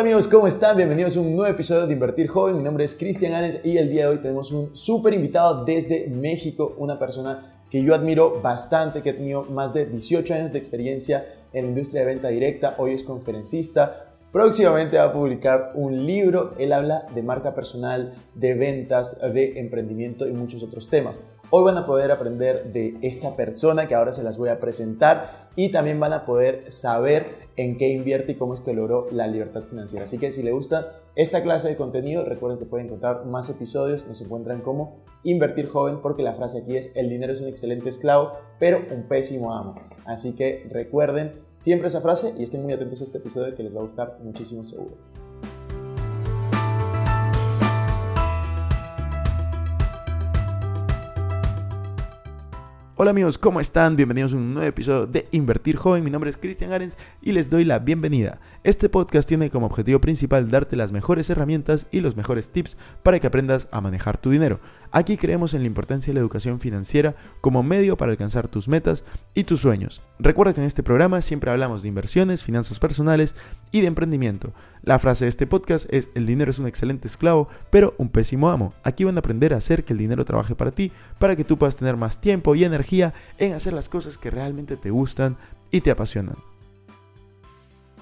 Hola amigos, ¿cómo están? Bienvenidos a un nuevo episodio de Invertir Joven. Mi nombre es Cristian Anes y el día de hoy tenemos un súper invitado desde México, una persona que yo admiro bastante, que ha tenido más de 18 años de experiencia en la industria de venta directa, hoy es conferencista, próximamente va a publicar un libro, él habla de marca personal, de ventas, de emprendimiento y muchos otros temas. Hoy van a poder aprender de esta persona que ahora se las voy a presentar y también van a poder saber en qué invierte y cómo es que logró la libertad financiera. Así que si le gusta esta clase de contenido, recuerden que pueden encontrar más episodios, nos encuentran como Invertir Joven, porque la frase aquí es, el dinero es un excelente esclavo, pero un pésimo amo. Así que recuerden siempre esa frase y estén muy atentos a este episodio que les va a gustar muchísimo seguro. Hola amigos, ¿cómo están? Bienvenidos a un nuevo episodio de Invertir Joven. Mi nombre es Cristian Arens y les doy la bienvenida. Este podcast tiene como objetivo principal darte las mejores herramientas y los mejores tips para que aprendas a manejar tu dinero. Aquí creemos en la importancia de la educación financiera como medio para alcanzar tus metas y tus sueños. Recuerda que en este programa siempre hablamos de inversiones, finanzas personales y de emprendimiento. La frase de este podcast es el dinero es un excelente esclavo, pero un pésimo amo. Aquí van a aprender a hacer que el dinero trabaje para ti, para que tú puedas tener más tiempo y energía en hacer las cosas que realmente te gustan y te apasionan.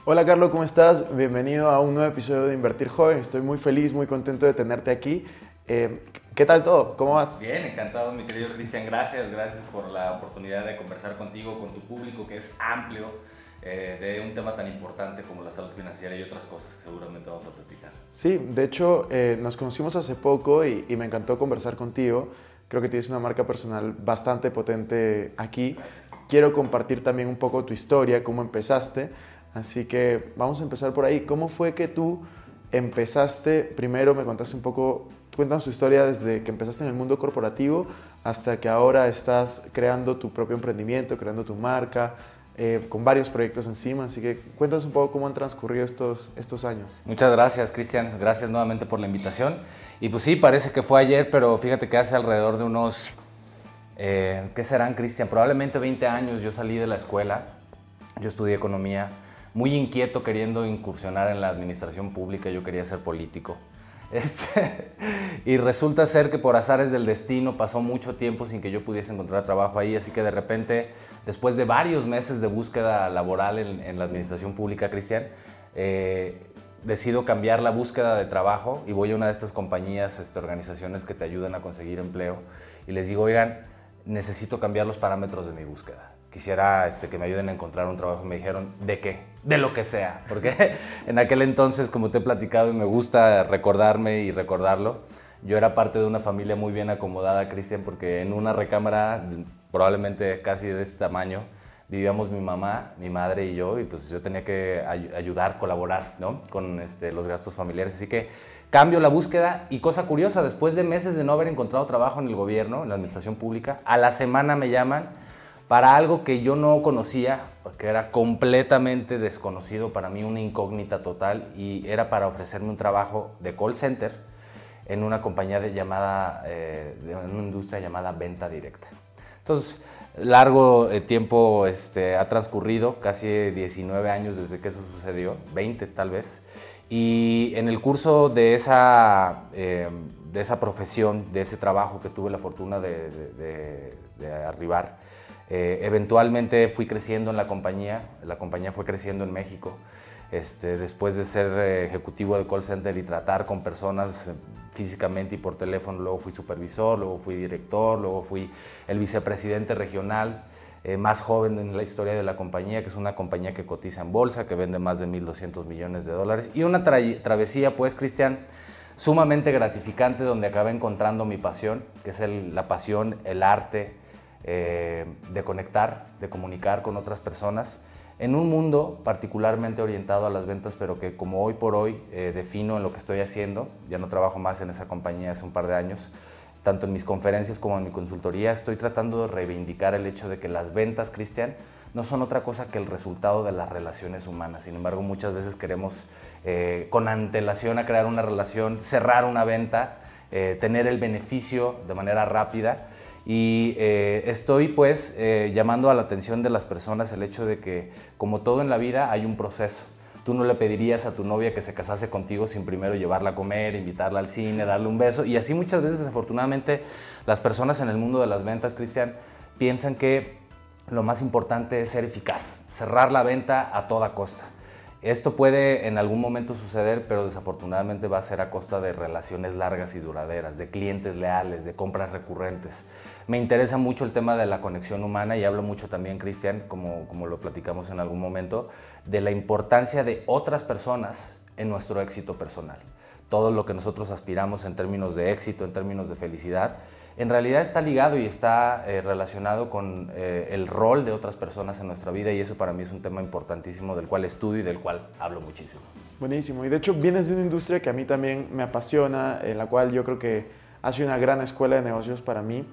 Hola Carlos, ¿cómo estás? Bienvenido a un nuevo episodio de Invertir Joven. Estoy muy feliz, muy contento de tenerte aquí. Eh, ¿Qué tal todo? ¿Cómo vas? Bien, encantado, mi querido Cristian. Gracias, gracias por la oportunidad de conversar contigo, con tu público, que es amplio, eh, de un tema tan importante como la salud financiera y otras cosas que seguramente vamos a platicar. Sí, de hecho, eh, nos conocimos hace poco y, y, me encantó conversar contigo. Creo que tienes una marca personal bastante potente aquí. Gracias. Quiero compartir también un poco tu historia, cómo empezaste. Así que vamos a empezar por ahí. ¿Cómo fue que tú empezaste? Primero me contaste un poco Cuéntanos tu historia desde que empezaste en el mundo corporativo hasta que ahora estás creando tu propio emprendimiento, creando tu marca, eh, con varios proyectos encima. Así que cuéntanos un poco cómo han transcurrido estos, estos años. Muchas gracias, Cristian. Gracias nuevamente por la invitación. Y pues sí, parece que fue ayer, pero fíjate que hace alrededor de unos, eh, ¿qué serán, Cristian? Probablemente 20 años yo salí de la escuela, yo estudié economía, muy inquieto queriendo incursionar en la administración pública, yo quería ser político. Este, y resulta ser que por azares del destino pasó mucho tiempo sin que yo pudiese encontrar trabajo ahí, así que de repente, después de varios meses de búsqueda laboral en, la administración pública, Cristian, eh, decido cambiar la búsqueda de trabajo y voy a una de estas compañías, este, organizaciones que te ayudan a conseguir empleo y les digo, oigan, necesito cambiar los parámetros de mi búsqueda quisiera este, que me ayuden a encontrar un trabajo. Me dijeron, ¿de qué? De lo que sea. Porque en aquel entonces, como te he platicado y me gusta recordarme y recordarlo, yo era parte de una familia muy bien acomodada, Cristian, porque en una recámara, probablemente casi de este tamaño, vivíamos mi mamá, mi madre y yo, y pues yo tenía que ay ayudar, colaborar, ¿no? Con este, los gastos familiares. Así que cambio la búsqueda y cosa curiosa, después de meses de no haber encontrado trabajo en el gobierno, en la administración pública, a la semana me llaman para algo que yo no conocía, porque era completamente desconocido para mí, una incógnita total, y era para ofrecerme un trabajo de call center en una compañía llamada, eh, una industria llamada venta directa. Entonces, largo eh, tiempo este, ha transcurrido, casi 19 años desde que eso sucedió, 20 tal vez, y en el curso de esa, eh, de esa profesión, de ese trabajo que tuve la fortuna de arribar, eh, eventualmente fui creciendo en la compañía, la compañía fue creciendo en México. Este, después de ser eh, ejecutivo de call center y tratar con personas eh, físicamente y por teléfono, luego fui supervisor, luego fui director, luego fui el vicepresidente regional eh, más joven en la historia de la compañía, que es una compañía que cotiza en bolsa, que vende más de 1.200 millones de dólares. Y una tra travesía, pues, Cristian, sumamente gratificante, donde acabé encontrando mi pasión, que es el, la pasión, el arte, eh, de conectar, de comunicar con otras personas en un mundo particularmente orientado a las ventas, pero que como hoy por hoy eh, defino en lo que estoy haciendo, ya no trabajo más en esa compañía hace un par de años, tanto en mis conferencias como en mi consultoría, estoy tratando de reivindicar el hecho de que las ventas, Cristian, no son otra cosa que el resultado de las relaciones humanas. Sin embargo, muchas veces queremos eh, con antelación a crear una relación, cerrar una venta, tener el beneficio de manera rápida y eh, estoy pues eh, llamando a la atención de las personas el hecho de que como todo en la vida hay un proceso. Tú no le pedirías a tu novia que se casase contigo sin primero llevarla a comer, invitarla al cine, darle un beso. Y así muchas veces, desafortunadamente, las personas en el mundo de las ventas, Cristian, piensan que lo más importante es ser eficaz, cerrar la venta a toda costa. Esto puede en algún momento suceder, pero desafortunadamente va a ser a costa de relaciones largas y duraderas, de clientes leales, de compras recurrentes. Me interesa mucho el tema de la conexión humana y hablo mucho también, Cristian, como, como lo platicamos en algún momento, de la importancia de otras personas en nuestro éxito personal. Todo lo que nosotros aspiramos en términos de éxito, en términos de felicidad, en realidad está ligado y está eh, relacionado con eh, el rol de otras personas en nuestra vida y eso para mí es un tema importantísimo del cual estudio y del cual hablo muchísimo. Buenísimo. Y de hecho vienes de una industria que a mí también me apasiona, en la cual yo creo que ha sido una gran escuela de negocios para mí.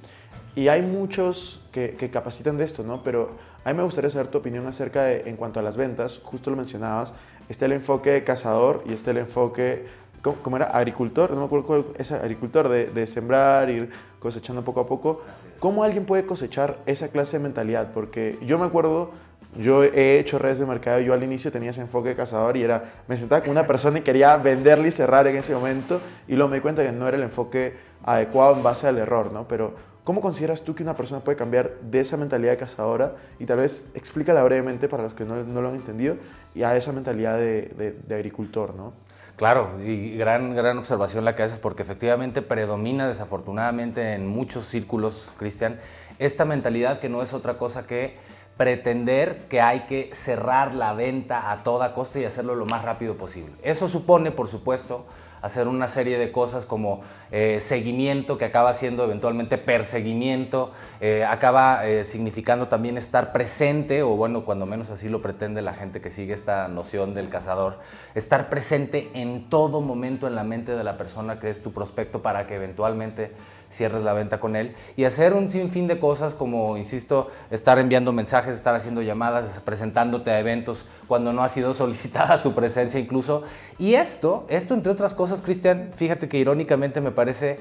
Y hay muchos que, capacitan de esto, ¿no? Pero a mí me gustaría saber tu opinión acerca de, en cuanto a las ventas, justo lo mencionabas, está el enfoque cazador y está el enfoque, ¿cómo, era? Agricultor, no me acuerdo cuál es agricultor, de, de sembrar, ir cosechando poco a poco. ¿Cómo alguien puede cosechar esa clase de mentalidad? Porque yo me acuerdo, yo he hecho redes de mercado, yo al inicio tenía ese enfoque de cazador y era, me sentaba con una persona y quería venderle y cerrar en ese momento y luego me di cuenta que no era el enfoque adecuado en base al error, ¿no? Pero ¿Cómo consideras tú que una persona puede cambiar de esa mentalidad de cazadora y tal vez explícala brevemente para los que no, lo han entendido y a esa mentalidad de, de, agricultor, ¿no? Claro, y gran, gran observación la que haces porque efectivamente predomina desafortunadamente en muchos círculos, Cristian, esta mentalidad que no es otra cosa que pretender que hay que cerrar la venta a toda costa y hacerlo lo más rápido posible. Eso supone, por supuesto, hacer una serie de cosas como eh, seguimiento, que acaba siendo eventualmente perseguimiento, eh, acaba eh, significando también estar presente, o bueno, cuando menos así lo pretende la gente que sigue esta noción del cazador, estar presente en todo momento en la mente de la persona que es tu prospecto para que eventualmente cierres la venta con él y hacer un sinfín de cosas como, insisto, estar enviando mensajes, estar haciendo llamadas, presentándote a eventos cuando no ha sido solicitada tu presencia incluso. Y esto, esto entre otras cosas, Cristian, fíjate que irónicamente me parece,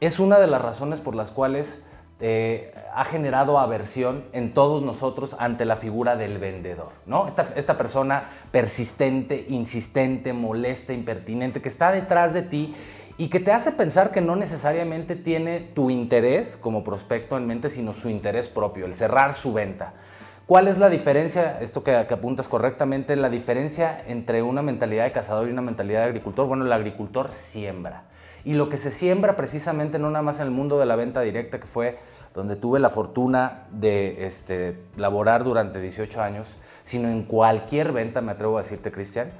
es una de las razones por las cuales eh, ha generado aversión en todos nosotros ante la figura del vendedor, ¿no? Esta, esta persona persistente, insistente, molesta, impertinente, que está detrás de ti y que te hace pensar que no necesariamente tiene tu interés como prospecto en mente, sino su interés propio, el cerrar su venta. ¿Cuál es la diferencia, esto que, apuntas correctamente, la diferencia entre una mentalidad de cazador y una mentalidad de agricultor? Bueno, el agricultor siembra. Y lo que se siembra precisamente no nada más en el mundo de la venta directa, que fue donde tuve la fortuna de este, laborar durante 18 años, sino en cualquier venta, me atrevo a decirte, Cristian,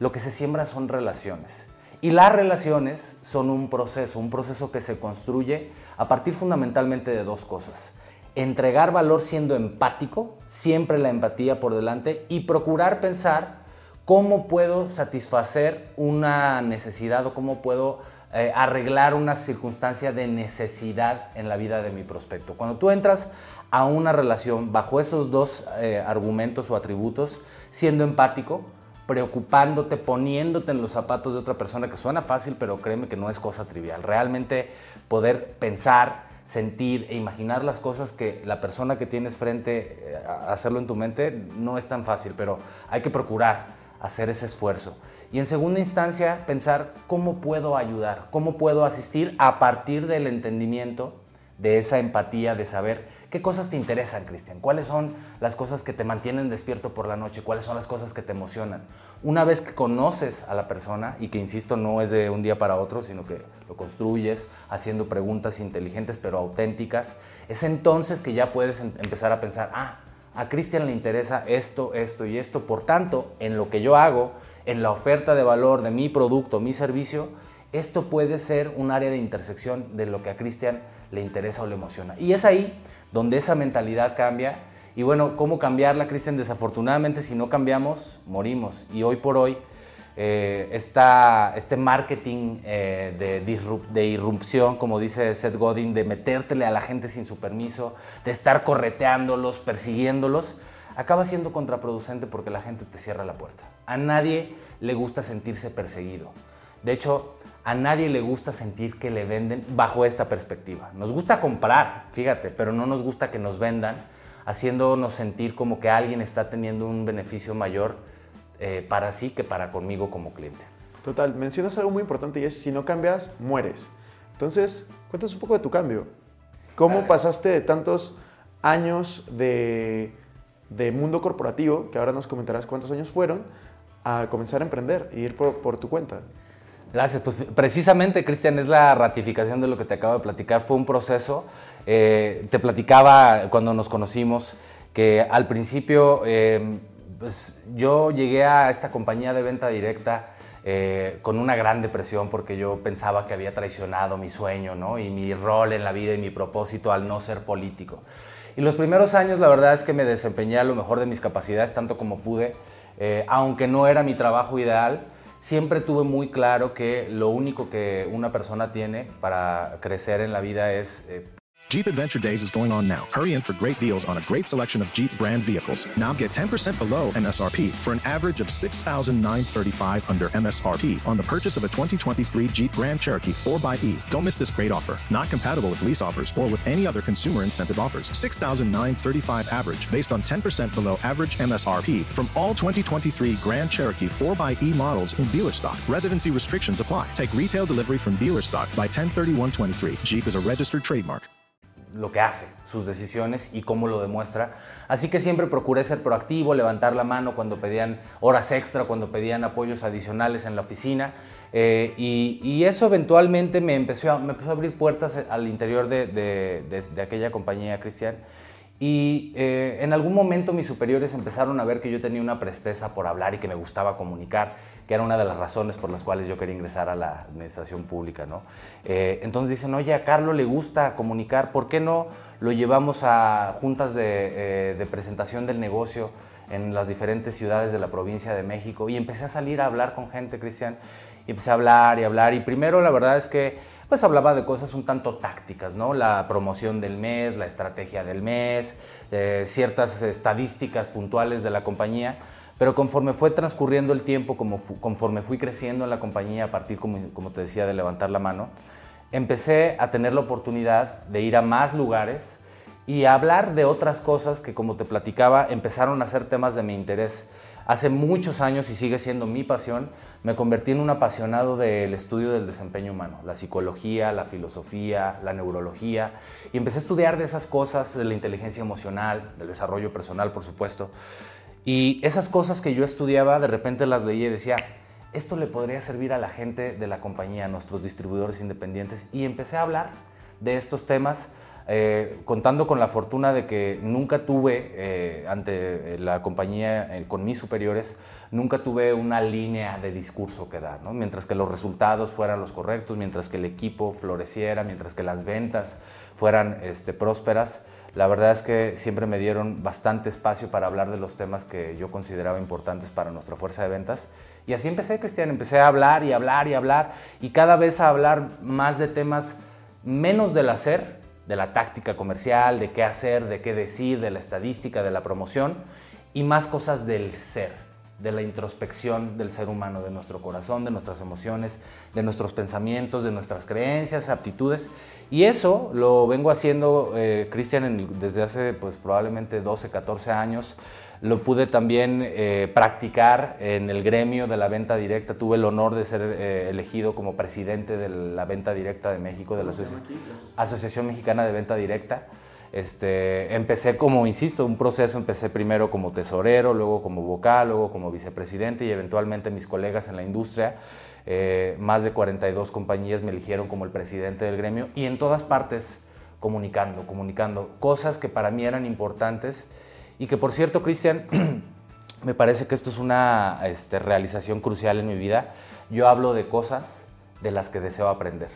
lo que se siembra son relaciones. Y las relaciones son un proceso, un proceso que se construye a partir fundamentalmente de dos cosas. Entregar valor siendo empático, siempre la empatía por delante, y procurar pensar cómo puedo satisfacer una necesidad o cómo puedo eh, arreglar una circunstancia de necesidad en la vida de mi prospecto. Cuando tú entras a una relación bajo esos dos eh, argumentos o atributos, siendo empático, preocupándote, poniéndote en los zapatos de otra persona, que suena fácil, pero créeme que no es cosa trivial. Realmente poder pensar, sentir e imaginar las cosas que la persona que tienes frente, eh, hacerlo en tu mente, no es tan fácil, pero hay que procurar hacer ese esfuerzo. Y en segunda instancia, pensar cómo puedo ayudar, cómo puedo asistir a partir del entendimiento, de esa empatía, de saber ¿Qué cosas te interesan, Cristian? ¿Cuáles son las cosas que te mantienen despierto por la noche? ¿Cuáles son las cosas que te emocionan? Una vez que conoces a la persona, y que insisto, no es de un día para otro, sino que lo construyes haciendo preguntas inteligentes pero auténticas, es entonces que ya puedes em-, empezar a pensar, ah, a Cristian le interesa esto, esto y esto, por tanto, en lo que yo hago, en la oferta de valor de mi producto, mi servicio, esto puede ser un área de intersección de lo que a Cristian le interesa o le emociona. Y es ahí donde esa mentalidad cambia. Y bueno, ¿cómo cambiarla, Cristian? Desafortunadamente, si no cambiamos, morimos. Y hoy por hoy, eh, este marketing eh, de, de, irrupción, como dice Seth Godin, de metértele a la gente sin su permiso, de estar correteándolos, persiguiéndolos, acaba siendo contraproducente porque la gente te cierra la puerta. A nadie le gusta sentirse perseguido. De hecho, a nadie le gusta sentir que le venden bajo esta perspectiva. Nos gusta comprar, fíjate, pero no nos gusta que nos vendan haciéndonos sentir como que alguien está teniendo un beneficio mayor eh, para sí que para conmigo como cliente. Total, mencionas algo muy importante y es si no cambias, mueres. Entonces, cuéntanos un poco de tu cambio. ¿Cómo pasaste de tantos años de, de, mundo corporativo, que ahora nos comentarás cuántos años fueron, a comenzar a emprender e ir por, por tu cuenta? Gracias. Pues precisamente, Cristian, es la ratificación de lo que te acabo de platicar. Fue un proceso. Eh, te platicaba cuando nos conocimos que al principio eh, pues, yo llegué a esta compañía de venta directa eh, con una gran depresión porque yo pensaba que había traicionado mi sueño ¿no? y mi rol en la vida y mi propósito al no ser político. Y los primeros años la verdad es que me desempeñé a lo mejor de mis capacidades tanto como pude, aunque no era mi trabajo ideal siempre tuve muy claro que lo único que una persona tiene para crecer en la vida es eh, Jeep Adventure Days is going on now. Hurry in for great deals on a great selection of Jeep brand vehicles. Now get 10% below MSRP for an average of 6935 under MSRP on the purchase of a 2023 Jeep Grand Cherokee 4xE. Don't miss this great offer. Not compatible with lease offers or with any other consumer incentive offers. 6935 average based on 10% below average MSRP from all 2023 Grand Cherokee 4xE models in dealer stock. Residency restrictions apply. Take retail delivery from dealer stock by 103123. Jeep is a registered trademark. Lo que hace, sus decisiones y cómo lo demuestra. Así que siempre procuré ser proactivo, levantar la mano cuando pedían horas extra, cuando pedían apoyos adicionales en la oficina. Eh, y, eso eventualmente me empezó, a, abrir puertas al interior de, de, aquella compañía, Cristian. Y eh, en algún momento mis superiores empezaron a ver que yo tenía una presteza por hablar y que me gustaba comunicar que era una de las razones por las cuales yo quería ingresar a la administración pública. ¿no? Eh, entonces dicen, oye, a Carlos le gusta comunicar, ¿por qué no lo llevamos a juntas de, eh, de presentación del negocio en las diferentes ciudades de la provincia de México? Y empecé a salir a hablar con gente, Cristian, y empecé a hablar y hablar. Y primero la verdad es que pues hablaba de cosas un tanto tácticas, ¿no? La promoción del mes, la estrategia del mes, eh, ciertas estadísticas puntuales de la compañía pero conforme fue transcurriendo el tiempo, como conforme fui creciendo en la compañía, a partir, como, te decía, de levantar la mano, empecé a tener la oportunidad de ir a más lugares y hablar de otras cosas que, como te platicaba, empezaron a ser temas de mi interés. Hace muchos años, y sigue siendo mi pasión, me convertí en un apasionado del estudio del desempeño humano, la psicología, la filosofía, la neurología, y empecé a estudiar de esas cosas, de la inteligencia emocional, del desarrollo personal, por supuesto. Y esas cosas que yo estudiaba, de repente las leía y decía, esto le podría servir a la gente de la compañía, a nuestros distribuidores independientes. Y empecé a hablar de estos temas, eh, contando con la fortuna de que nunca tuve, eh, ante la compañía, eh, con mis superiores, nunca tuve una línea de discurso que dar, mientras que los resultados fueran los correctos, mientras que el equipo floreciera, mientras que las ventas fueran este, prósperas la verdad es que siempre me dieron bastante espacio para hablar de los temas que yo consideraba importantes para nuestra fuerza de ventas. Y así empecé, Cristian, empecé a hablar y hablar y hablar y cada vez a hablar más de temas menos del hacer, de la táctica comercial, de qué hacer, de qué decir, de la estadística, de la promoción y más cosas del ser de la introspección del ser humano, de nuestro corazón, de nuestras emociones, de nuestros pensamientos, de nuestras creencias, aptitudes. Y eso lo vengo haciendo, eh, Cristian, desde hace pues, probablemente 12, 14 años. Lo pude también eh, practicar en el gremio de la venta directa. Tuve el honor de ser eh, elegido como presidente de la venta directa de México, de la Asociación Mexicana de Venta Directa. Este, empecé como, insisto, un proceso, empecé primero como tesorero, luego como vocal, luego como vicepresidente y eventualmente mis colegas en la industria, eh, más de 42 compañías me eligieron como el presidente del gremio y en todas partes comunicando, comunicando cosas que para mí eran importantes y que por cierto, Cristian, me parece que esto es una este, realización crucial en mi vida. Yo hablo de cosas de las que deseo aprender.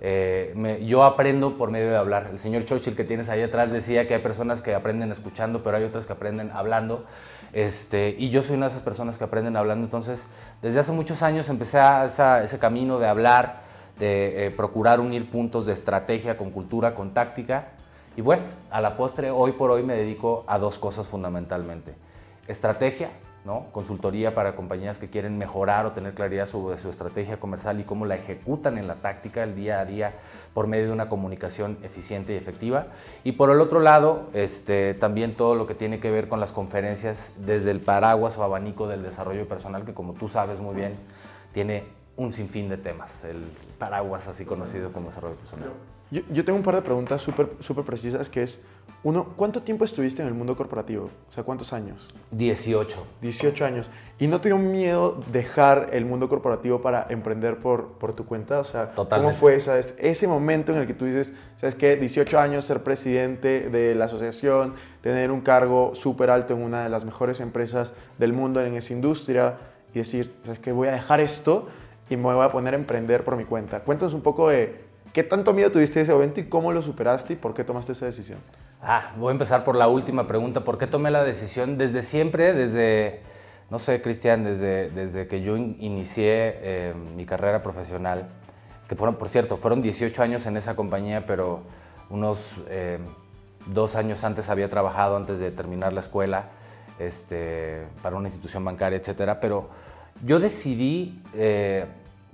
Eh, yo aprendo por medio de hablar. El señor Churchill que tienes ahí atrás decía que hay personas que aprenden escuchando, pero hay otras que aprenden hablando. Este, y yo soy una de esas personas que aprenden hablando. Entonces, desde hace muchos años empecé a esa- ese camino de hablar, de eh, procurar unir puntos de estrategia con cultura, con táctica. Y pues, a la postre, hoy por hoy me dedico a dos cosas fundamentalmente. Estrategia, consultoría para compañías que quieren mejorar o tener claridad sobre su estrategia comercial y cómo la ejecutan en la táctica el día a día por medio de una comunicación eficiente y efectiva. Y por el otro lado, este, también todo lo que tiene que ver con las conferencias desde el paraguas o abanico del desarrollo personal, que como tú sabes muy bien, tiene un sinfín de temas, el paraguas así conocido como desarrollo personal. Yo, yo tengo un par de preguntas súper súper precisas que es, uno, ¿cuánto tiempo estuviste en el mundo corporativo? O sea, ¿cuántos años? 18. 18 años. ¿Y no te dio miedo dejar el mundo corporativo para emprender por, por tu cuenta? O sea, Totalmente. ¿cómo fue esa, ese momento en el que tú dices, ¿sabes qué? 18 años, ser presidente de la asociación, tener un cargo súper alto en una de las mejores empresas del mundo en esa industria y decir, ¿sabes qué? Voy a dejar esto y me voy a poner a emprender por mi cuenta. Cuéntanos un poco de qué tanto miedo tuviste de ese momento y cómo lo superaste y por qué tomaste esa decisión. Ah, voy a empezar por la última pregunta. ¿Por qué tomé la decisión desde siempre, desde, no sé, Cristian, desde, desde que yo in- inicié eh, mi carrera profesional, que fueron, por cierto, fueron 18 años en esa compañía, pero unos eh, dos años antes había trabajado antes de terminar la escuela este, para una institución bancaria, etcétera. Pero yo decidí eh,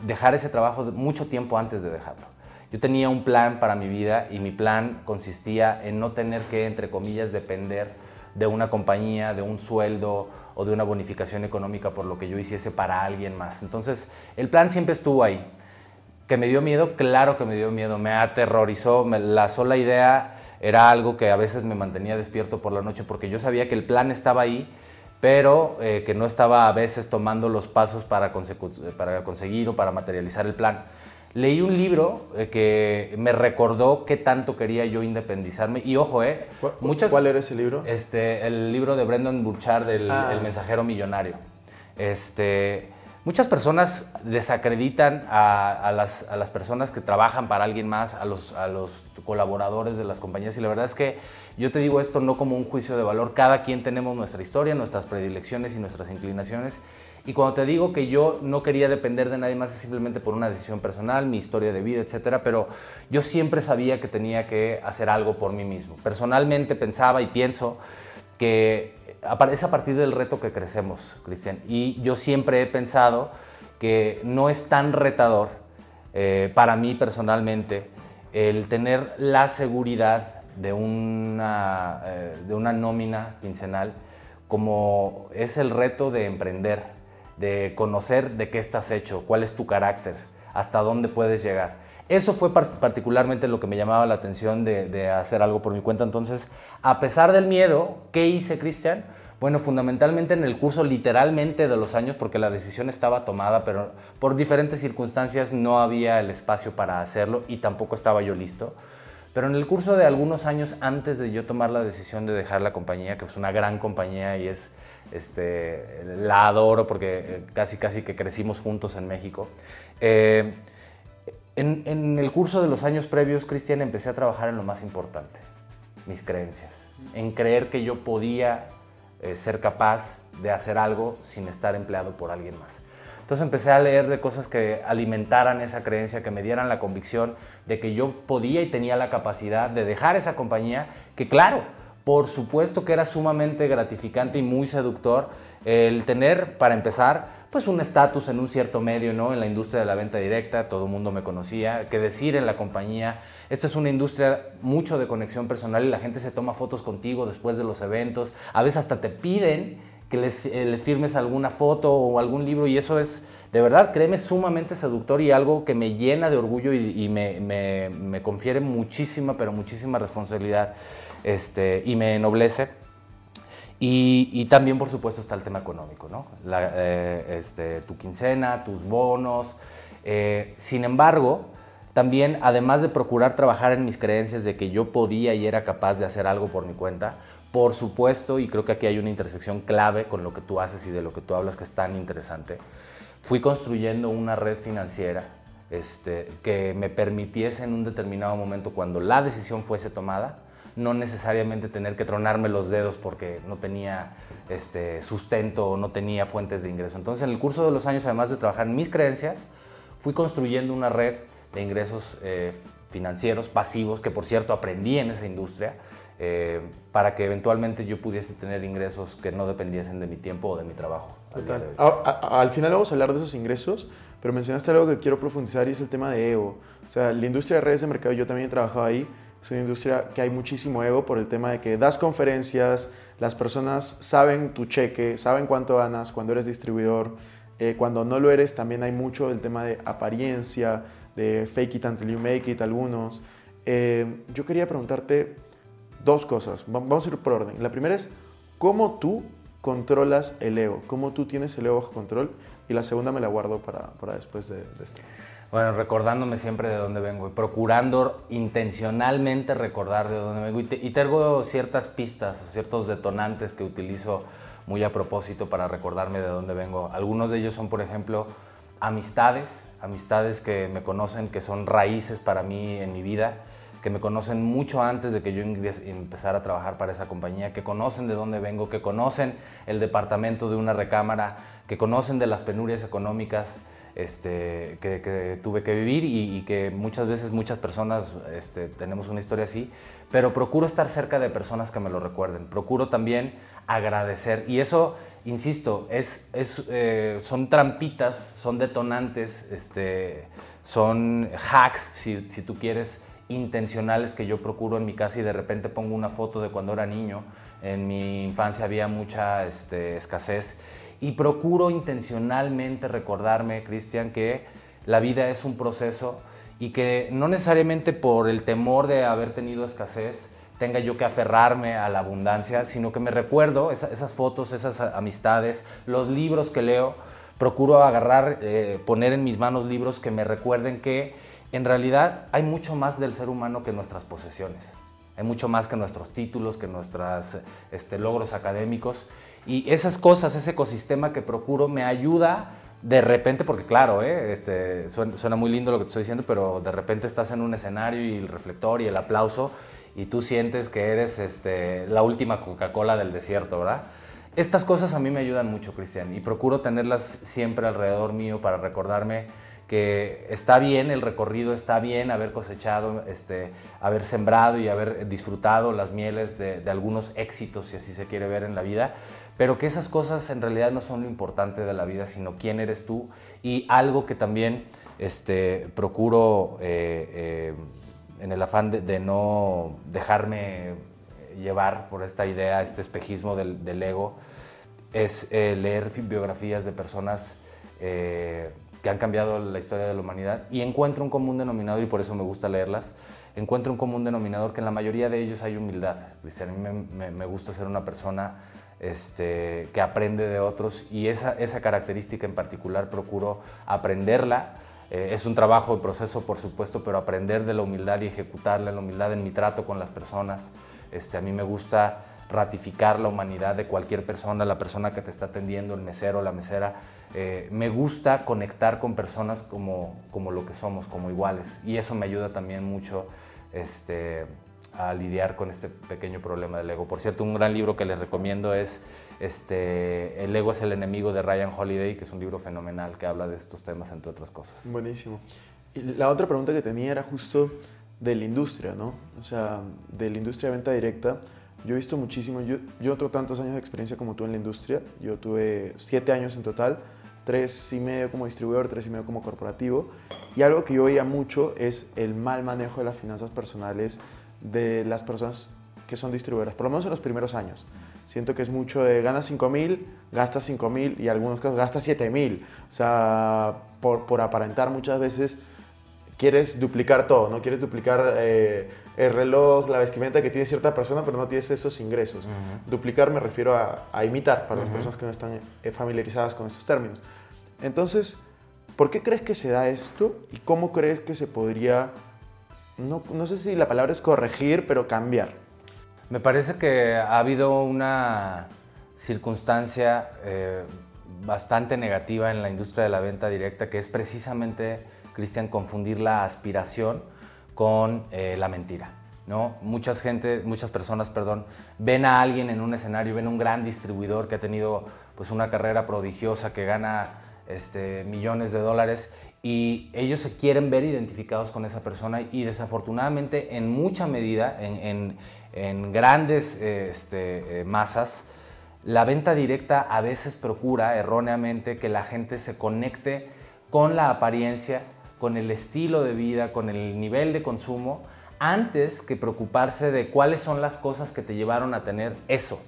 dejar ese trabajo mucho tiempo antes de dejarlo. Yo tenía un plan para mi vida y mi plan consistía en no tener que, entre comillas, depender de una compañía, de un sueldo o de una bonificación económica por lo que yo hiciese para alguien más. Entonces, el plan siempre estuvo ahí. ¿Que me dio miedo? Claro que me dio miedo, me aterrorizó. me- la sola idea era algo que a veces me mantenía despierto por la noche porque yo sabía que el plan estaba ahí, pero eh, que no estaba a veces tomando los pasos para, conseguir o para materializar el plan. Leí un libro eh, que me recordó qué tanto quería yo independizarme. Y ojo, eh, ¿Cuál, muchas, cuál era ese libro? este, el libro de Brendan Burchard, el, Ah. El mensajero millonario. Este, muchas personas desacreditan a, a las, a las personas que trabajan para alguien más, a los, a los colaboradores de las compañías. Y la verdad es que yo te digo esto no como un juicio de valor. Cada quien tenemos nuestra historia, nuestras predilecciones y nuestras inclinaciones. Y cuando te digo que yo no quería depender de nadie más es simplemente por una decisión personal, mi historia de vida, etcétera, pero yo siempre sabía que tenía que hacer algo por mí mismo. Personalmente pensaba y pienso que es a partir del reto que crecemos, Cristian. Y yo siempre he pensado que no es tan retador eh, para mí personalmente el tener la seguridad de una, eh, de una nómina quincenal como es el reto de emprender, de conocer de qué estás hecho, cuál es tu carácter, hasta dónde puedes llegar. Eso fue par- particularmente lo que me llamaba la atención de, de hacer algo por mi cuenta. Entonces, a pesar del miedo, ¿qué hice, Cristian? Bueno, fundamentalmente en el curso literalmente de los años, porque la decisión estaba tomada, pero por diferentes circunstancias no había el espacio para hacerlo y tampoco estaba yo listo. Pero en el curso de algunos años antes de yo tomar la decisión de dejar la compañía, que es una gran compañía y es, este, la adoro porque eh, casi casi que crecimos juntos en México. eh, en, el curso de los años previos, Cristian, empecé a trabajar en lo más importante, mis creencias, en creer que yo podía eh, ser capaz de hacer algo sin estar empleado por alguien más. Entonces empecé a leer de cosas que alimentaran esa creencia, que me dieran la convicción de que yo podía y tenía la capacidad de dejar esa compañía, que claro, por supuesto que era sumamente gratificante y muy seductor el tener, para empezar, pues un estatus en un cierto medio, ¿no? En la industria de la venta directa, todo el mundo me conocía, que decir en la compañía, esta es una industria mucho de conexión personal y la gente se toma fotos contigo después de los eventos, a veces hasta te piden que les, eh, les firmes alguna foto o algún libro y eso es, de verdad, créeme, sumamente seductor y algo que me llena de orgullo y, me, me- me confiere muchísima, pero muchísima responsabilidad este, y me ennoblece. Y, y también, por supuesto, está el tema económico, ¿no? La, eh, este, tu quincena, tus bonos. Eh, sin embargo, también, además de procurar trabajar en mis creencias de que yo podía y era capaz de hacer algo por mi cuenta, por supuesto, y creo que aquí hay una intersección clave con lo que tú haces y de lo que tú hablas que es tan interesante, fui construyendo una red financiera este, que me permitiese en un determinado momento, cuando la decisión fuese tomada, no necesariamente tener que tronarme los dedos porque no tenía este, sustento o no tenía fuentes de ingreso. Entonces, en el curso de los años, además de trabajar en mis creencias, fui construyendo una red de ingresos eh, financieros pasivos, que por cierto aprendí en esa industria, eh, para que eventualmente yo pudiese tener ingresos que no dependiesen de mi tiempo o de mi trabajo. al Total. de hoy. A- a- al final vamos a hablar de esos ingresos, pero mencionaste algo que quiero profundizar y es el tema de ego. O sea, la industria de redes de mercado, yo también he trabajado ahí, es una industria que hay muchísimo ego por el tema de que das conferencias, las personas saben tu cheque, saben cuánto ganas cuando eres distribuidor, eh, cuando no lo eres también hay mucho el tema de apariencia, de fake it until you make it algunos. Eh, yo quería preguntarte dos cosas, Va- vamos a ir por orden. La primera es, ¿cómo tú controlas el ego? ¿Cómo tú tienes el ego bajo control? Y la segunda me la guardo para, después de, de esto. Bueno, recordándome siempre de dónde vengo y procurando intencionalmente recordar de dónde vengo. Y, y tengo ciertas pistas, ciertos detonantes que utilizo muy a propósito para recordarme de dónde vengo. Algunos de ellos son, por ejemplo, amistades, amistades que me conocen, que son raíces para mí en mi vida, que me conocen mucho antes de que yo empezara a trabajar para esa compañía, que conocen de dónde vengo, que conocen el departamento de una recámara, que conocen de las penurias económicas este, que, tuve que vivir y, que muchas veces muchas personas este, tenemos una historia así, pero procuro estar cerca de personas que me lo recuerden, procuro también agradecer. Y eso, insisto, es, eh, son trampitas, son detonantes, este, son hacks, si, si tú quieres, intencionales que yo procuro en mi casa y de repente pongo una foto de cuando era niño. En mi infancia había mucha este, escasez y procuro intencionalmente recordarme, Cristian, que la vida es un proceso y que no necesariamente por el temor de haber tenido escasez tenga yo que aferrarme a la abundancia, sino que me recuerdo esa- esas fotos, esas amistades, los libros que leo, procuro agarrar, eh, poner en mis manos libros que me recuerden que en realidad hay mucho más del ser humano que nuestras posesiones. Hay mucho más que nuestros títulos, que nuestros este, logros académicos. Y esas cosas, ese ecosistema que procuro me ayuda de repente, porque claro, ¿eh? este, suena, muy lindo lo que te estoy diciendo, pero de repente estás en un escenario y el reflector y el aplauso y tú sientes que eres este, la última Coca-Cola del desierto, ¿verdad? Estas cosas a mí me ayudan mucho, Cristian, y procuro tenerlas siempre alrededor mío para recordarme que está bien el recorrido, está bien haber cosechado, este, haber sembrado y haber disfrutado las mieles de, de algunos éxitos, si así se quiere ver en la vida, pero que esas cosas en realidad no son lo importante de la vida, sino quién eres tú y algo que también este, procuro eh, eh, en el afán de, de no dejarme llevar por esta idea, este espejismo del, ego, es eh, leer biografías de personas que han cambiado la historia de la humanidad y encuentro un común denominador y por eso me gusta leerlas. Encuentro un común denominador que en la mayoría de ellos hay humildad. A mí me gusta ser una persona este, que aprende de otros y esa, esa característica en particular procuro aprenderla. Eh, es un trabajo de proceso, por supuesto, pero aprender de la humildad y ejecutarla, la humildad en mi trato con las personas. Este, a mí me gusta ratificar la humanidad de cualquier persona, la persona que te está atendiendo, el mesero, la mesera. Eh, me gusta conectar con personas como, como lo que somos, como iguales. Y eso me ayuda también mucho este, a lidiar con este pequeño problema del ego. Por cierto, un gran libro que les recomiendo es este, El ego es el enemigo de Ryan Holiday, que es un libro fenomenal que habla de estos temas, entre otras cosas. Buenísimo. Y la otra pregunta que tenía era justo de la industria, ¿no? O sea, de la industria de venta directa. Yo he visto muchísimo, yo, yo tengo tantos años de experiencia como tú en la industria, yo tuve siete años en total, tres y medio como distribuidor, tres y medio como corporativo, y algo que yo veía mucho es el mal manejo de las finanzas personales de las personas que son distribuidoras, por lo menos en los primeros años. Siento que es mucho de ganas 5 mil, gastas 5 mil y en algunos casos gastas 7 mil. O sea, por, por aparentar muchas veces quieres duplicar todo, ¿no? Quieres duplicar eh, el reloj, la vestimenta que tiene cierta persona, pero no tienes esos ingresos. Duplicar me refiero a, a imitar, para las personas que no están eh, familiarizadas con estos términos. Entonces, ¿por qué crees que se da esto y cómo crees que se podría, no, no sé si la palabra es corregir, pero cambiar? Me parece que ha habido una circunstancia eh, bastante negativa en la industria de la venta directa, que es precisamente Cristian, confundir la aspiración con eh, la mentira. ¿no? Muchas, gente, muchas personas perdón, ven a alguien en un escenario, ven un gran distribuidor que ha tenido pues, una carrera prodigiosa, que gana este, millones de dólares y ellos se quieren ver identificados con esa persona y desafortunadamente en mucha medida, en, grandes este, eh, masas, la venta directa a veces procura erróneamente que la gente se conecte con la apariencia, con el estilo de vida, con el nivel de consumo, antes que preocuparse de cuáles son las cosas que te llevaron a tener eso.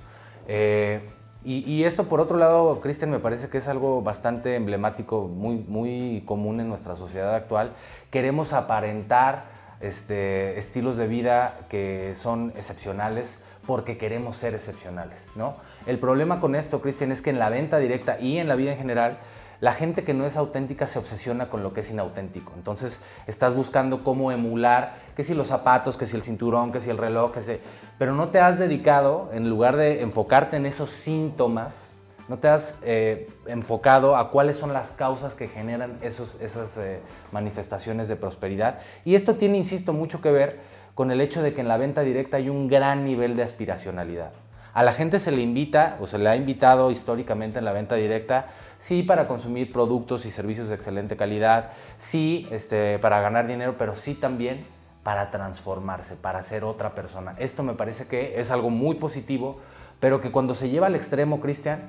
Eh, y, esto, por otro lado, Cristian, me parece que es algo bastante emblemático, muy, muy común en nuestra sociedad actual. Queremos aparentar este, estilos de vida que son excepcionales porque queremos ser excepcionales, ¿no? El problema con esto, Cristian, es que en la venta directa y en la vida en general, la gente que no es auténtica se obsesiona con lo que es inauténtico. Entonces estás buscando cómo emular, que si los zapatos, que si el cinturón, que si el reloj, que si... Pero no te has dedicado, en lugar de enfocarte en esos síntomas, no te has eh, enfocado a cuáles son las causas que generan esos, esas eh, manifestaciones de prosperidad. Y esto tiene, insisto, mucho que ver con el hecho de que en la venta directa hay un gran nivel de aspiracionalidad. A la gente se le invita o se le ha invitado históricamente en la venta directa, sí para consumir productos y servicios de excelente calidad, sí este, para ganar dinero, pero sí también para transformarse, para ser otra persona. Esto me parece que es algo muy positivo, pero que cuando se lleva al extremo, Cristian,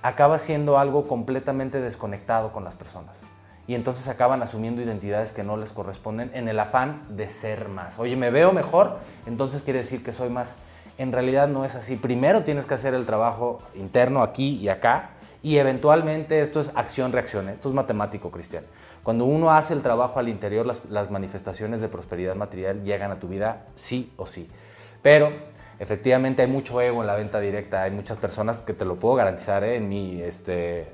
acaba siendo algo completamente desconectado con las personas. Y entonces acaban asumiendo identidades que no les corresponden en el afán de ser más. Oye, me veo mejor, entonces quiere decir que soy más en realidad no es así. Primero tienes que hacer el trabajo interno aquí y acá y eventualmente esto es acción-reacción, esto es matemático, Cristian. Cuando uno hace el trabajo al interior, las, manifestaciones de prosperidad material llegan a tu vida sí o sí. Pero efectivamente hay mucho ego en la venta directa, hay muchas personas que te lo puedo garantizar ¿eh? en mi este,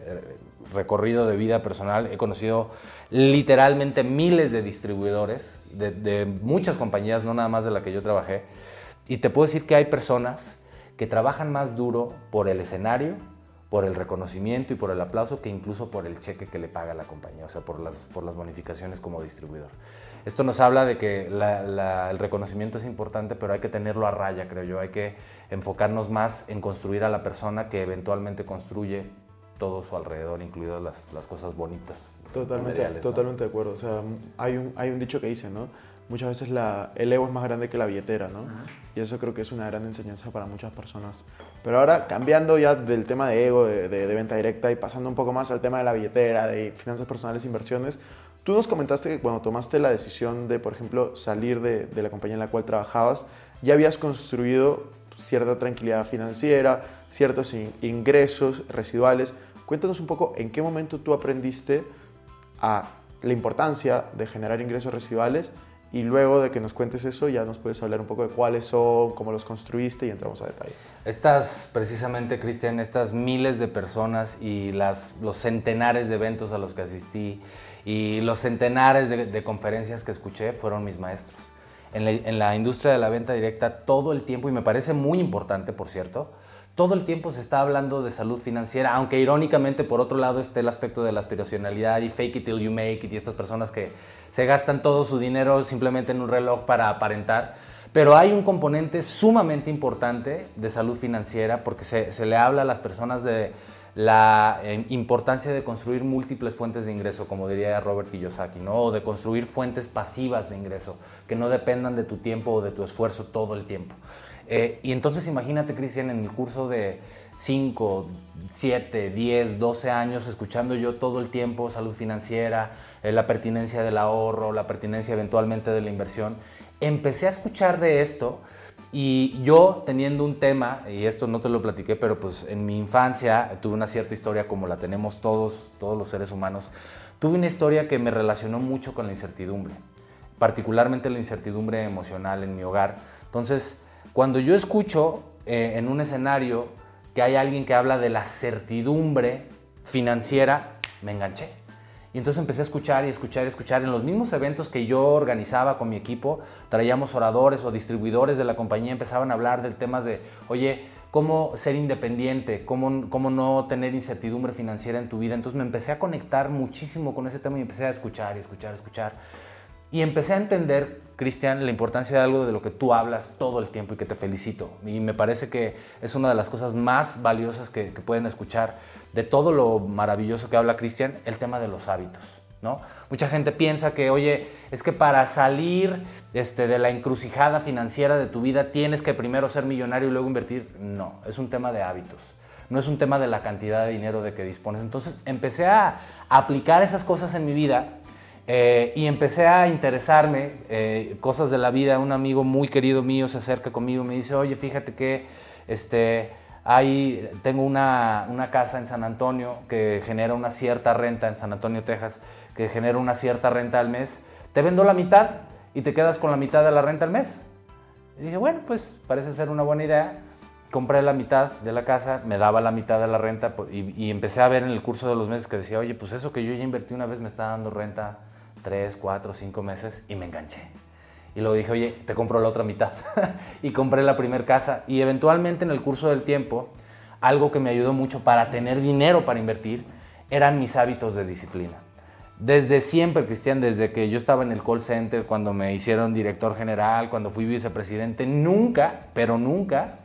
recorrido de vida personal. He conocido literalmente miles de distribuidores de, de muchas compañías, no nada más de la que yo trabajé y te puedo decir que hay personas que trabajan más duro por el escenario, por el reconocimiento y por el aplauso que incluso por el cheque que le paga la compañía, o sea, por las, por las bonificaciones como distribuidor. Esto nos habla de que el reconocimiento es importante, pero hay que tenerlo a raya, creo yo. Hay que enfocarnos más en construir a la persona que eventualmente construye todo su alrededor, incluidas las, las cosas bonitas. Totalmente, totalmente de acuerdo. O sea, hay un, hay un dicho que dice, ¿no? muchas veces la, el ego es más grande que la billetera, ¿no? Y eso creo que es una gran enseñanza para muchas personas. Pero ahora, cambiando ya del tema de ego, de, de, venta directa y pasando un poco más al tema de la billetera, de finanzas personales, inversiones, tú nos comentaste que cuando tomaste la decisión de, por ejemplo, salir de, de la compañía en la cual trabajabas, ya habías construido cierta tranquilidad financiera, ciertos ingresos residuales. Cuéntanos un poco en qué momento tú aprendiste a la importancia de generar ingresos residuales y luego de que nos cuentes eso, ya nos puedes hablar un poco de cuáles son, cómo los construiste y entramos a detalle. Estas, precisamente, Cristian, estas miles de personas y las, los centenares de eventos a los que asistí y los centenares de, conferencias que escuché fueron mis maestros. En la, en la industria de la venta directa, todo el tiempo, y me parece muy importante, por cierto, todo el tiempo se está hablando de salud financiera, aunque irónicamente por otro lado esté el aspecto de la aspiracionalidad y fake it till you make it y estas personas que se gastan todo su dinero simplemente en un reloj para aparentar. Pero hay un componente sumamente importante de salud financiera porque se, le habla a las personas de la eh, importancia de construir múltiples fuentes de ingreso, como diría Robert Kiyosaki, ¿no? o de construir fuentes pasivas de ingreso que no dependan de tu tiempo o de tu esfuerzo todo el tiempo. Eh, y entonces imagínate, Cristian, en el curso de 5, 7, 10, 12 años, escuchando yo todo el tiempo salud financiera, eh, la pertinencia del ahorro, la pertinencia eventualmente de la inversión. Empecé a escuchar de esto y yo teniendo un tema, y esto no te lo platiqué, pero pues en mi infancia tuve una cierta historia como la tenemos todos, todos los seres humanos, tuve una historia que me relacionó mucho con la incertidumbre, particularmente la incertidumbre emocional en mi hogar. Entonces, cuando yo escucho eh, en un escenario que hay alguien que habla de la certidumbre financiera, me enganché. Y entonces empecé a escuchar y escuchar y escuchar. En los mismos eventos que yo organizaba con mi equipo, traíamos oradores o distribuidores de la compañía, empezaban a hablar del tema de, oye, cómo ser independiente, cómo, cómo no tener incertidumbre financiera en tu vida. Entonces me empecé a conectar muchísimo con ese tema y empecé a escuchar y escuchar, escuchar. Y empecé a entender, Cristian, la importancia de algo de lo que tú hablas todo el tiempo y que te felicito. Y me parece que es una de las cosas más valiosas que, pueden escuchar de todo lo maravilloso que habla Cristian, el tema de los hábitos. ¿no? Mucha gente piensa que, oye, es que para salir este, de la encrucijada financiera de tu vida tienes que primero ser millonario y luego invertir. No, es un tema de hábitos. No es un tema de la cantidad de dinero de que dispones. Entonces empecé a aplicar esas cosas en mi vida eh, y empecé a interesarme eh, cosas de la vida. Un amigo muy querido mío se acerca conmigo y me dice, oye, fíjate que este, hay, tengo una, una casa en San Antonio que genera una cierta renta en San Antonio, Texas que genera una cierta renta al mes, te vendo la mitad y te quedas con la mitad de la renta al mes. Y dije, bueno, pues parece ser una buena idea. Compré la mitad de la casa, me daba la mitad de la renta y, y empecé a ver en el curso de los meses que decía, oye, pues eso que yo ya invertí una vez me está dando renta tres, cuatro, cinco meses y me enganché. Y luego dije, oye, te compro la otra mitad. y compré la primera casa. Y eventualmente en el curso del tiempo, algo que me ayudó mucho para tener dinero para invertir eran mis hábitos de disciplina. Desde siempre, Cristian, desde que yo estaba en el call center, cuando me hicieron director general, cuando fui vicepresidente, nunca, pero nunca,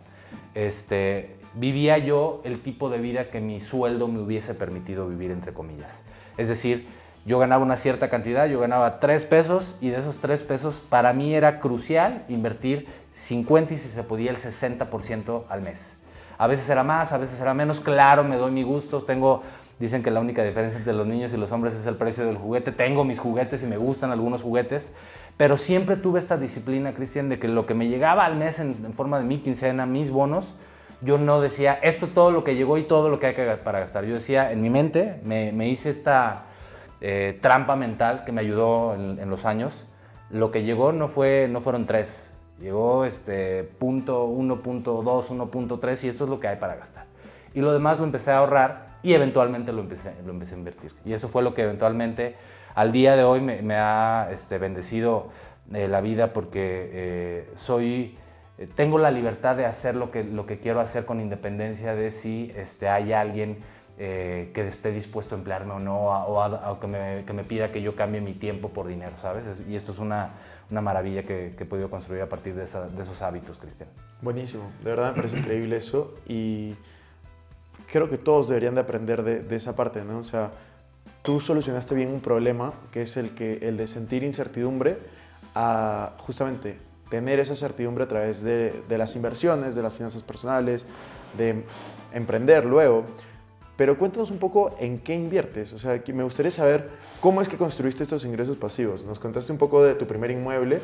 este, vivía yo el tipo de vida que mi sueldo me hubiese permitido vivir, entre comillas. Es decir, yo ganaba una cierta cantidad, yo ganaba tres pesos y de esos tres pesos para mí era crucial invertir 50 y si se podía el 60% al mes. A veces era más, a veces era menos, claro, me doy mis gustos, tengo Dicen que la única diferencia entre los niños y los hombres es el precio del juguete. Tengo mis juguetes y me gustan algunos juguetes, pero siempre tuve esta disciplina, Cristian, de que lo que me llegaba al mes en, forma de mi quincena, mis bonos, yo no decía, esto es todo lo que llegó y todo lo que hay que, para gastar. Yo decía, en mi mente, me, hice esta eh, trampa mental que me ayudó en, los años. Lo que llegó no, fue, no fueron tres, llegó este, punto 1.2, 1.3 y esto es lo que hay para gastar. Y lo demás lo empecé a ahorrar y eventualmente lo empecé, lo empecé a invertir. Y eso fue lo que eventualmente al día de hoy me, ha este, bendecido eh, la vida porque eh, soy, tengo la libertad de hacer lo que, lo que quiero hacer con independencia de si este, hay alguien que esté dispuesto a emplearme o no, o, que, me, que, me, pida que yo cambie mi tiempo por dinero, ¿sabes? Y esto es una, una maravilla que, que, he podido construir a partir de, de esos hábitos, Cristian. Buenísimo, de verdad me parece increíble eso y creo que todos deberían de aprender de, esa parte, ¿no? O sea, tú solucionaste bien un problema, que es el, que, el de sentir incertidumbre, a justamente tener esa certidumbre a través de las inversiones, de las finanzas personales, de emprender luego. Pero cuéntanos un poco en qué inviertes. O sea, me gustaría saber cómo es que construiste estos ingresos pasivos. Nos contaste un poco de tu primer inmueble.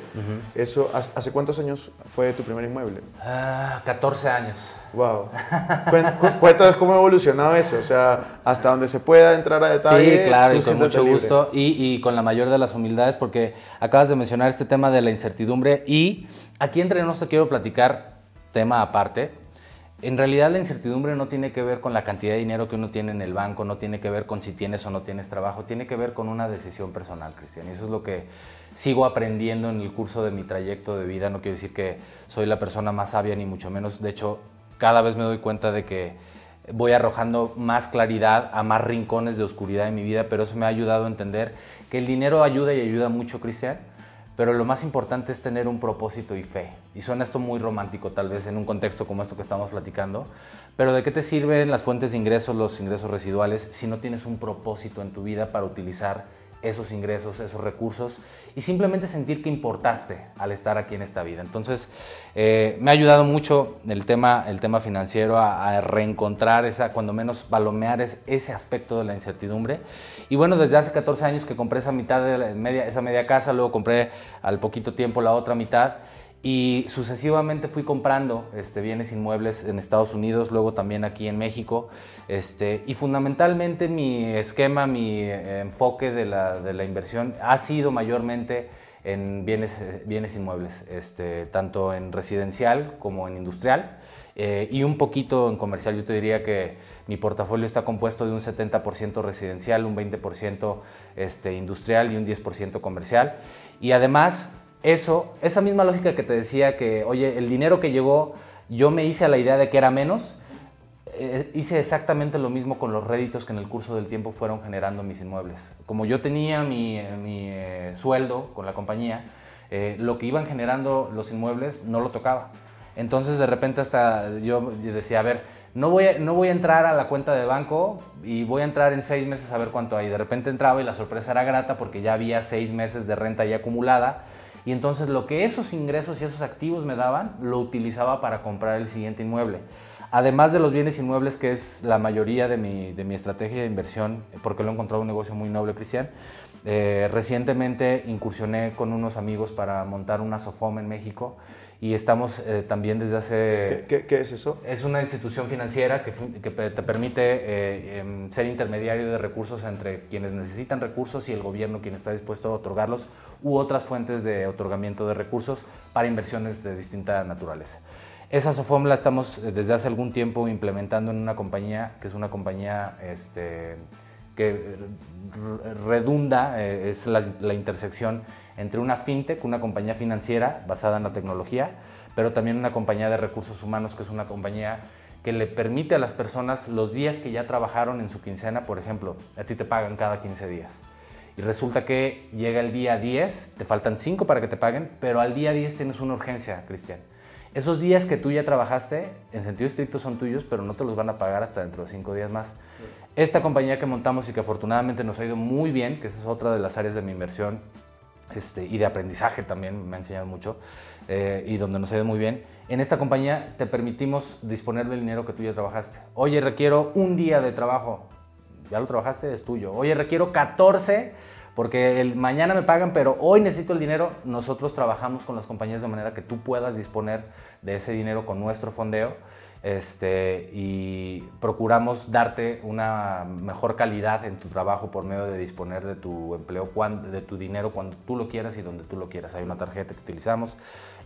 Eso, ¿Hace cuántos años fue tu primer inmueble? 14 ah, años. Wow. Cuéntanos cómo ha evolucionado eso. O sea, hasta donde se pueda entrar a detalle. Sí, claro, y con mucho gusto. Y, y con la mayor de las humildades, porque acabas de mencionar este tema de la incertidumbre. Y aquí entre nosotros quiero platicar, tema aparte en realidad la incertidumbre no tiene que ver con la cantidad de dinero que uno tiene en el banco, no tiene que ver con si tienes o no tienes trabajo, tiene que ver con una decisión personal, Cristian. Y eso es lo que sigo aprendiendo en el curso de mi trayecto de vida. No quiere decir que soy la persona más sabia, ni mucho menos. De hecho, cada vez me doy cuenta de que voy arrojando más claridad a más rincones de oscuridad en mi vida, pero eso me ha ayudado a entender que el dinero ayuda y ayuda mucho, Cristian pero lo más importante es tener un propósito y fe. Y suena esto muy romántico tal vez en un contexto como esto que estamos platicando, pero ¿de qué te sirven las fuentes de ingresos, los ingresos residuales, si no tienes un propósito en tu vida para utilizar esos ingresos, esos recursos y simplemente sentir que importaste al estar aquí en esta vida. Entonces, eh, me ha ayudado mucho el tema, el tema financiero a, reencontrar esa, cuando menos palomear ese aspecto de la incertidumbre. Y bueno, desde hace 14 años que compré esa mitad de esa media casa, luego compré al poquito tiempo la otra mitad y sucesivamente fui comprando este, bienes inmuebles en Estados Unidos, luego también aquí en México. Este, y fundamentalmente mi esquema, mi eh, enfoque de la, de la, inversión ha sido mayormente en bienes, eh, bienes inmuebles, este, tanto en residencial como en industrial. Eh, y un poquito en comercial. Yo te diría que mi portafolio está compuesto de un 70% residencial, un 20% este, industrial y un 10% comercial. Y además eso, esa misma lógica que te decía que, oye, el dinero que llegó yo me hice a la idea de que era menos. Eh, hice exactamente lo mismo con los réditos que en el curso del tiempo fueron generando mis inmuebles. Como yo tenía mi, mi eh, sueldo con la compañía, eh, lo que iban generando los inmuebles no lo tocaba. Entonces de repente hasta yo decía, a ver, no voy, a, no voy a entrar a la cuenta de banco y voy a entrar en seis meses a ver cuánto hay. De repente entraba y la sorpresa era grata porque ya había seis meses de renta ya acumulada. Y entonces lo que esos ingresos y esos activos me daban, lo utilizaba para comprar el siguiente inmueble. Además de los bienes inmuebles, que es la mayoría de mi, de mi estrategia de inversión, porque lo he encontrado un negocio muy noble, Cristian, eh, recientemente incursioné con unos amigos para montar una SOFOM en México y estamos eh, también desde hace... ¿Qué, ¿Qué, es eso? Es una institución financiera que, que te permite eh, em, ser intermediario de recursos entre quienes necesitan recursos y el gobierno quien está dispuesto a otorgarlos u otras fuentes de otorgamiento de recursos para inversiones de distinta naturaleza. Esa SOFOM la estamos eh, desde hace algún tiempo implementando en una compañía que es una compañía este, que redunda, es la, la intersección entre una fintech, una compañía financiera basada en la tecnología, pero también una compañía de recursos humanos, que es una compañía que le permite a las personas los días que ya trabajaron en su quincena, por ejemplo, a ti te pagan cada 15 días. Y resulta que llega el día 10, te faltan 5 para que te paguen, pero al día 10 tienes una urgencia, Cristian. Esos días que tú ya trabajaste, en sentido estricto son tuyos, pero no te los van a pagar hasta dentro de 5 días más. Esta compañía que montamos y que afortunadamente nos ha ido muy bien, que esa es otra de las áreas de mi inversión este, y de aprendizaje también, me ha enseñado mucho, eh, y donde nos ha ido muy bien. En esta compañía te permitimos disponer del dinero que tú ya trabajaste. Oye, requiero un día de trabajo. Ya lo trabajaste, es tuyo. Oye, requiero 14 porque el, mañana me pagan, pero hoy necesito el dinero. Nosotros trabajamos con las compañías de manera que tú puedas disponer de ese dinero con nuestro fondeo este, y procuramos darte una mejor calidad en tu trabajo por medio de disponer de tu empleo, de tu dinero cuando tú lo quieras y donde tú lo quieras. Hay una tarjeta que utilizamos.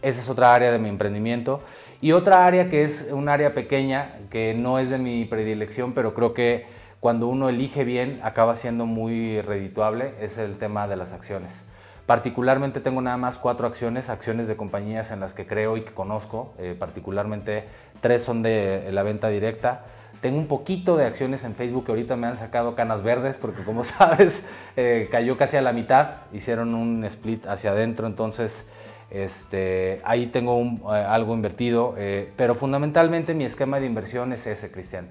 Esa es otra área de mi emprendimiento. Y otra área que es un área pequeña, que no es de mi predilección, pero creo que cuando uno elige bien acaba siendo muy redituable, es el tema de las acciones. Particularmente tengo nada más cuatro acciones, acciones de compañías en las que creo y que conozco, eh, particularmente tres son de la venta directa. Tengo un poquito de acciones en Facebook que ahorita me han sacado canas verdes porque como sabes eh, cayó casi a la mitad, hicieron un split hacia adentro, entonces este, ahí tengo eh, algo invertido, pero fundamentalmente mi esquema de inversión es ese, Cristian.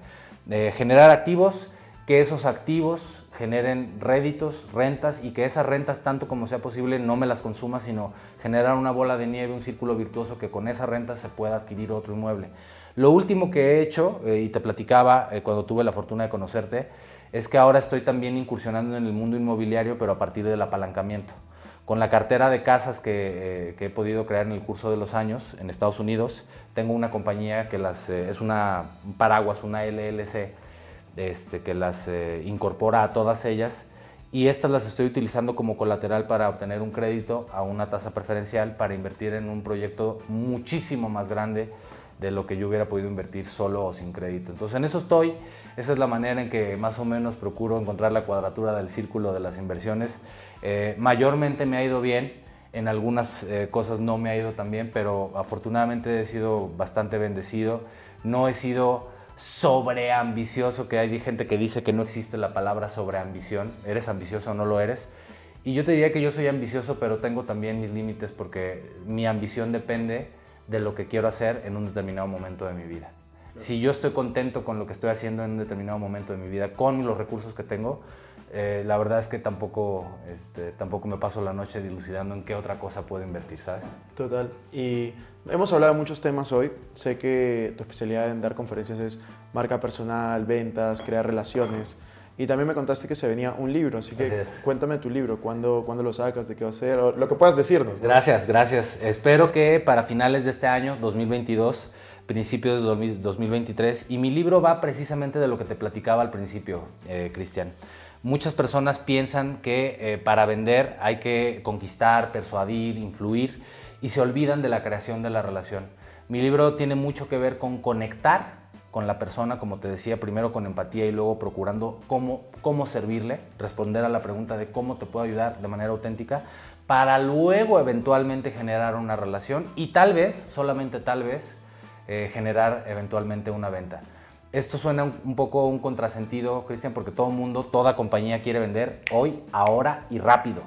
generar activos, que esos activos generen réditos, rentas y que esas rentas, tanto como sea posible, no me las consuma, sino generar una bola de nieve, un círculo virtuoso que con esa renta se pueda adquirir otro inmueble. Lo último que he hecho, eh, y te platicaba eh, cuando tuve la fortuna de conocerte, es que ahora estoy también incursionando en el mundo inmobiliario, pero a partir del apalancamiento. Con la cartera de casas que, eh, he podido crear en el curso de los años en Estados Unidos, tengo una compañía que es una, un paraguas, una LLC, este, que las incorpora a todas ellas y estas las estoy utilizando como colateral para obtener un crédito a una tasa preferencial para invertir en un proyecto muchísimo más grande de lo que yo hubiera podido invertir solo o sin crédito. Entonces en eso estoy, esa es la manera en que más o menos procuro encontrar la cuadratura del círculo de las inversiones. Eh, mayormente me ha ido bien, en algunas eh, cosas no me ha ido tan bien, pero afortunadamente he sido bastante bendecido. No he sido sobreambicioso, que hay gente que dice que no existe la palabra sobreambición, eres ambicioso o no lo eres. Y yo te diría que yo soy ambicioso, pero tengo también mis límites porque mi ambición depende de lo que quiero hacer en un determinado momento de mi vida. Si yo estoy contento con lo que estoy haciendo en un determinado momento de mi vida, con los recursos que tengo, eh, la verdad es que tampoco, este, tampoco me paso la noche dilucidando en qué otra cosa puedo invertir, ¿sabes? Total. Y hemos hablado de muchos temas hoy. Sé que tu especialidad en dar conferencias es marca personal, ventas, crear relaciones. Y también me contaste que se venía un libro, así que cuéntame tu libro, ¿cuándo, ¿cuándo, lo sacas, de qué va a ser, o lo que puedas decirnos. Gracias, gracias. Espero que para finales de este año, 2022, principios de 2023, y mi libro va precisamente de lo que te platicaba al principio, eh, Cristian. Muchas personas piensan que eh, para vender hay que conquistar, persuadir, influir y se olvidan de la creación de la relación. Mi libro tiene mucho que ver con conectar con la persona, como te decía, primero con empatía y luego procurando cómo, cómo servirle, responder a la pregunta de cómo te puedo ayudar de manera auténtica, para luego eventualmente generar una relación y tal vez, solamente tal vez, eh, generar eventualmente una venta. Esto suena un, un poco un contrasentido, Cristian, porque todo mundo, toda compañía quiere vender hoy, ahora y rápido.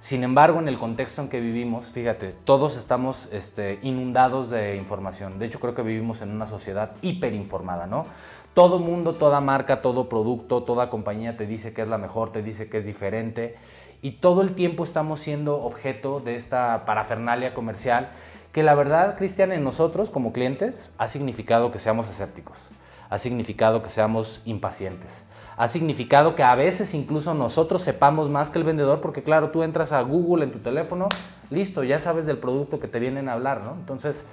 Sin embargo, en el contexto en que vivimos, fíjate, todos estamos este, inundados de información. De hecho, creo que vivimos en una sociedad hiperinformada, ¿no? Todo mundo, toda marca, todo producto, toda compañía te dice que es la mejor, te dice que es diferente. Y todo el tiempo estamos siendo objeto de esta parafernalia comercial que la verdad, Cristian, en nosotros como clientes ha significado que seamos escépticos, ha significado que seamos impacientes ha significado que a veces incluso nosotros sepamos más que el vendedor, porque claro, tú entras a Google en tu teléfono, listo, ya sabes del producto que te vienen a hablar, ¿no? Entonces,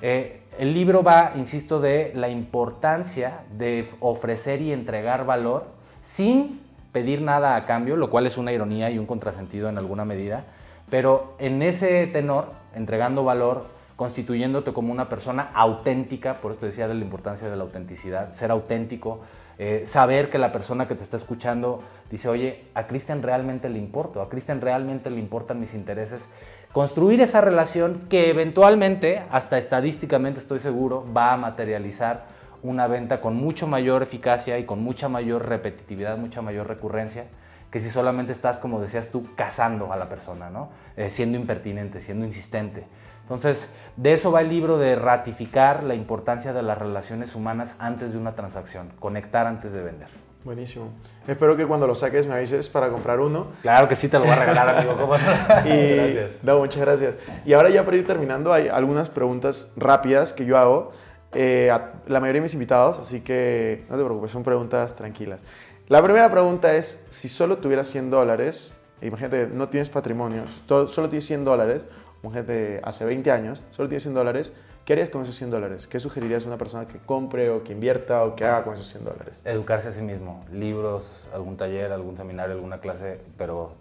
eh, el libro va, insisto, de la importancia de ofrecer y entregar valor sin pedir nada a cambio, lo cual es una ironía y un contrasentido en alguna medida, pero en ese tenor, entregando valor, constituyéndote como una persona auténtica, por eso te decía de la importancia de la autenticidad, ser auténtico, eh, saber que la persona que te está escuchando dice, oye, a Cristian realmente le importo, a Cristian realmente le importan mis intereses. Construir esa relación que eventualmente, hasta estadísticamente estoy seguro, va a materializar una venta con mucho mayor eficacia y con mucha mayor repetitividad, mucha mayor recurrencia, que si solamente estás, como decías tú, cazando a la persona, ¿no? Eh, siendo impertinente, siendo insistente. Entonces, de eso va el libro de ratificar la importancia de las relaciones humanas antes de una transacción, conectar antes de vender. Buenísimo. Espero que cuando lo saques me avises para comprar uno. Claro que sí, te lo voy a regalar, amigo. ¿Cómo no? Y, Gracias. No, muchas gracias. Y ahora ya para ir terminando, hay algunas preguntas rápidas que yo hago eh, a la mayoría de mis invitados, así que no te preocupes, son preguntas tranquilas. La primera pregunta es, si solo tuvieras 100 dólares, imagínate, no tienes patrimonios, solo tienes 100 dólares, mujer de hace 20 años, solo tienes 100 dólares, ¿qué harías con esos 100 dólares? ¿Qué sugerirías a una persona que compre o que invierta o que haga con esos 100 dólares? Educarse a sí mismo. Libros, algún taller, algún seminario, alguna clase, pero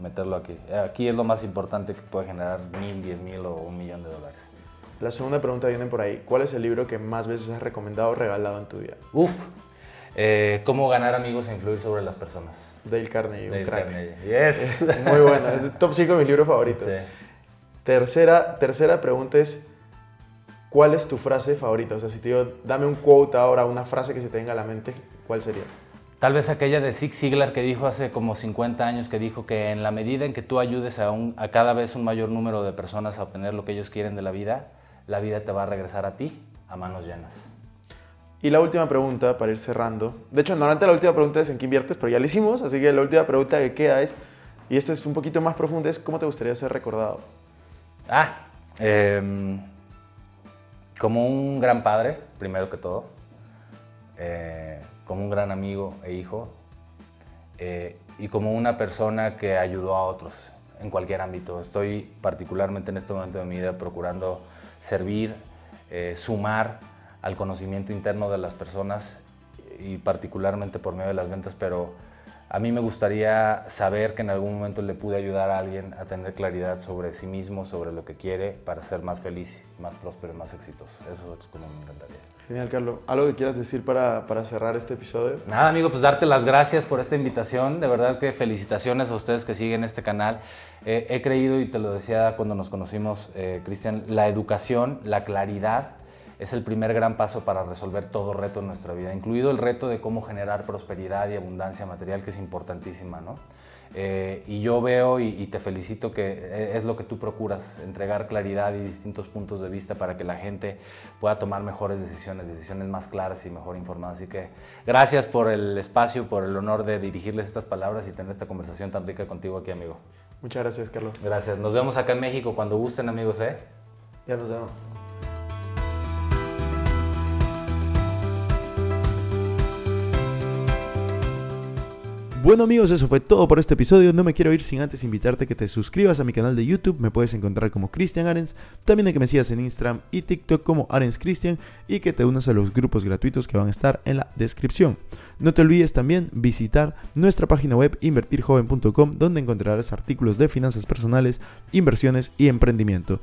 meterlo aquí. Aquí es lo más importante que puede generar mil, diez mil o un millón de dólares. La segunda pregunta viene por ahí. ¿Cuál es el libro que más veces has recomendado o regalado en tu vida? Uf, eh, cómo ganar amigos e influir sobre las personas. Dale Carnegie, un Dale crack. Carnegie. Yes. Muy bueno, es top 5 de mis libros favoritos. Sí. Tercera, tercera pregunta es, ¿cuál es tu frase favorita? O sea, si te digo, dame un quote ahora, una frase que se te venga a la mente, ¿cuál sería? Tal vez aquella de Zig Ziglar que dijo hace como 50 años, que dijo que en la medida en que tú ayudes a, un- a cada vez un mayor número de personas a obtener lo que ellos quieren de la vida, la vida te va a regresar a ti a manos llenas. Y la última pregunta, para ir cerrando. De hecho, normalmente la última pregunta es en qué inviertes, pero ya la hicimos, así que la última pregunta que queda es, y esta es un poquito más profunda, es ¿cómo te gustaría ser recordado? Ah, em, como un gran padre, primero que todo, eh, como un gran amigo e hijo, eh, y como una persona que ayudó a otros en cualquier ámbito. Estoy particularmente en este momento de mi vida procurando servir, eh, sumar al conocimiento interno de las personas y particularmente por medio de las ventas, pero a mí me gustaría saber que en algún momento le pude ayudar a alguien a tener claridad sobre sí mismo, sobre lo que quiere para ser más feliz, más próspero más exitoso. Eso es como me encantaría. Genial, Carlos. ¿Algo que quieras decir para, para cerrar este episodio? Nada, amigo, pues darte las gracias por esta invitación. De verdad que felicitaciones a ustedes que siguen este canal. Eh, he creído, y te lo decía cuando nos conocimos, eh, Cristian, la educación, la claridad es el primer gran paso para resolver todo reto en nuestra vida, incluido el reto de cómo generar prosperidad y abundancia material, que es importantísima, ¿no? Eh, y yo veo y, y te felicito que eh, es lo que tú procuras, entregar claridad y distintos puntos de vista para que la gente pueda tomar mejores decisiones, decisiones más claras y mejor informadas. Así que gracias por el espacio, por el honor de dirigirles estas palabras y tener esta conversación tan rica contigo aquí, amigo. Muchas gracias, Carlos. Gracias. Nos vemos acá en México cuando gusten, amigos, ¿eh? Ya nos vemos. Bueno amigos, eso fue todo por este episodio. No me quiero ir sin antes invitarte a que te suscribas a mi canal de YouTube. Me puedes encontrar como Cristian Arens. También de que me sigas en Instagram y TikTok como Arens Cristian y que te unas a los grupos gratuitos que van a estar en la descripción. No te olvides también visitar nuestra página web invertirjoven.com donde encontrarás artículos de finanzas personales, inversiones y emprendimiento.